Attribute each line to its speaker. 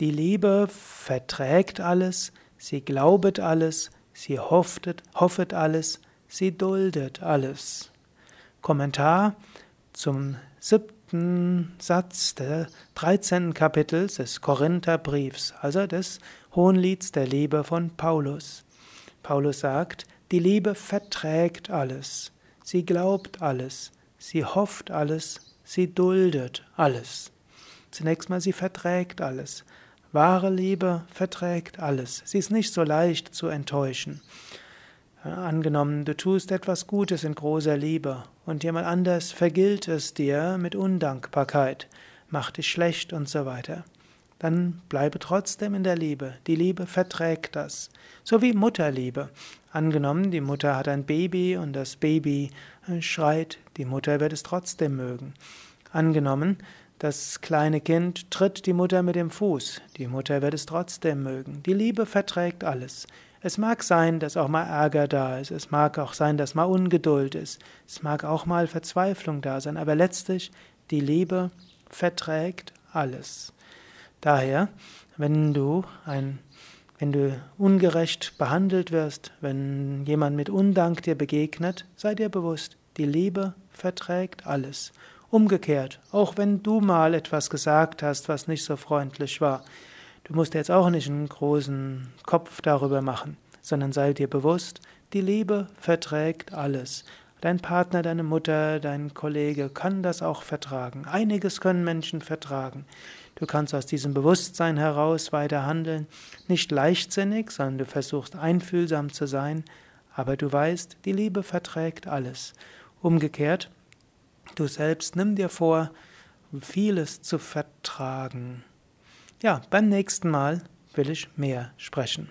Speaker 1: Die Liebe verträgt alles, sie glaubet alles, sie hoffet, hoffet alles, sie duldet alles. Kommentar zum siebten Satz des 13. Kapitels des Korintherbriefs, also des Hohenlieds der Liebe von Paulus. Paulus sagt, die Liebe verträgt alles, sie glaubt alles, sie hofft alles, sie duldet alles. Zunächst mal, sie verträgt alles. Wahre Liebe verträgt alles. Sie ist nicht so leicht zu enttäuschen. Angenommen, du tust etwas Gutes in großer Liebe und jemand anders vergilt es dir mit Undankbarkeit, macht dich schlecht und so weiter. Dann bleibe trotzdem in der Liebe. Die Liebe verträgt das. So wie Mutterliebe. Angenommen, die Mutter hat ein Baby und das Baby schreit, die Mutter wird es trotzdem mögen. Angenommen, das kleine Kind tritt die Mutter mit dem Fuß. Die Mutter wird es trotzdem mögen. Die Liebe verträgt alles. Es mag sein, dass auch mal Ärger da ist. Es mag auch sein, dass mal Ungeduld ist. Es mag auch mal Verzweiflung da sein. Aber letztlich, die Liebe verträgt alles. Daher, wenn du ein wenn du ungerecht behandelt wirst, wenn jemand mit Undank dir begegnet, sei dir bewusst, die Liebe verträgt alles. Umgekehrt, auch wenn du mal etwas gesagt hast, was nicht so freundlich war, du musst jetzt auch nicht einen großen Kopf darüber machen, sondern sei dir bewusst, die Liebe verträgt alles. Dein Partner, deine Mutter, dein Kollege kann das auch vertragen. Einiges können Menschen vertragen. Du kannst aus diesem Bewusstsein heraus weiter handeln, nicht leichtsinnig, sondern du versuchst einfühlsam zu sein, aber du weißt, die Liebe verträgt alles. Umgekehrt, Du selbst nimm dir vor, vieles zu vertragen. Ja, beim nächsten Mal will ich mehr sprechen.